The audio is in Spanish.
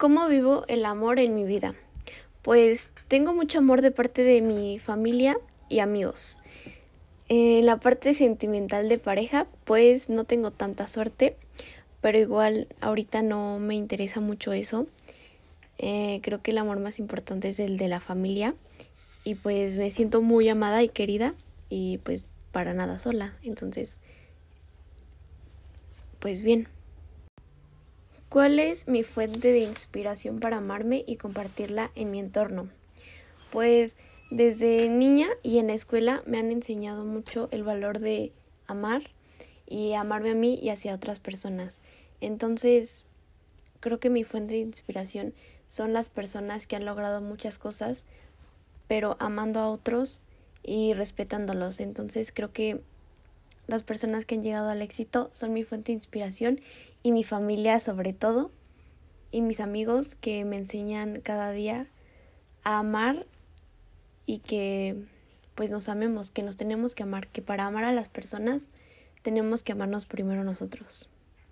¿Cómo vivo el amor en mi vida? Pues tengo mucho amor de parte de mi familia y amigos. En la parte sentimental de pareja, pues no tengo tanta suerte, pero igual ahorita no me interesa mucho eso. Eh, creo que el amor más importante es el de la familia y pues me siento muy amada y querida y pues para nada sola. Entonces, pues bien. ¿Cuál es mi fuente de inspiración para amarme y compartirla en mi entorno? Pues desde niña y en la escuela me han enseñado mucho el valor de amar y amarme a mí y hacia otras personas. Entonces, creo que mi fuente de inspiración son las personas que han logrado muchas cosas, pero amando a otros y respetándolos. Entonces, creo que las personas que han llegado al éxito son mi fuente de inspiración y mi familia sobre todo y mis amigos que me enseñan cada día a amar y que pues nos amemos, que nos tenemos que amar, que para amar a las personas tenemos que amarnos primero nosotros.